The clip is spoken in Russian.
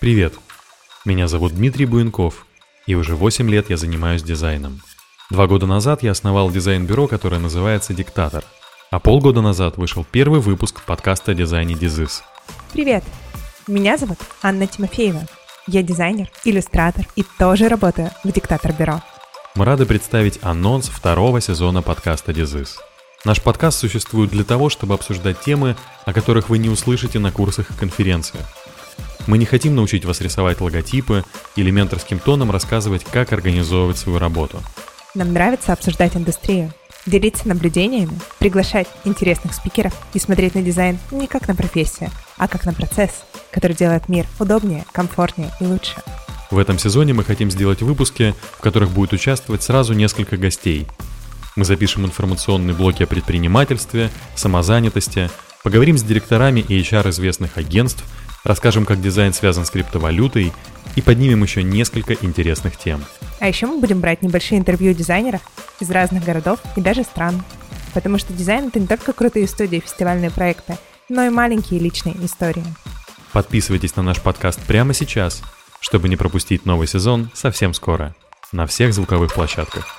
Привет! Меня зовут Дмитрий Буенков, и уже 8 лет я занимаюсь дизайном. Два года назад я основал дизайн-бюро, которое называется «Диктатор», а полгода назад вышел первый выпуск подкаста о дизайне «Дизыс». Привет! Меня зовут Анна Тимофеева. Я дизайнер, иллюстратор и тоже работаю в «Диктатор Бюро». Мы рады представить анонс второго сезона подкаста «Дизыс». Наш подкаст существует для того, чтобы обсуждать темы, о которых вы не услышите на курсах и конференциях. Мы не хотим научить вас рисовать логотипы или менторским тоном рассказывать, как организовывать свою работу. Нам нравится обсуждать индустрию, делиться наблюдениями, приглашать интересных спикеров и смотреть на дизайн не как на профессию, а как на процесс, который делает мир удобнее, комфортнее и лучше. В этом сезоне мы хотим сделать выпуски, в которых будет участвовать сразу несколько гостей. Мы запишем информационные блоки о предпринимательстве, самозанятости, поговорим с директорами и HR известных агентств – расскажем, как дизайн связан с криптовалютой и поднимем еще несколько интересных тем. А еще мы будем брать небольшие интервью дизайнеров из разных городов и даже стран. Потому что дизайн — это не только крутые студии и фестивальные проекты, но и маленькие личные истории. Подписывайтесь на наш подкаст прямо сейчас, чтобы не пропустить новый сезон совсем скоро на всех звуковых площадках.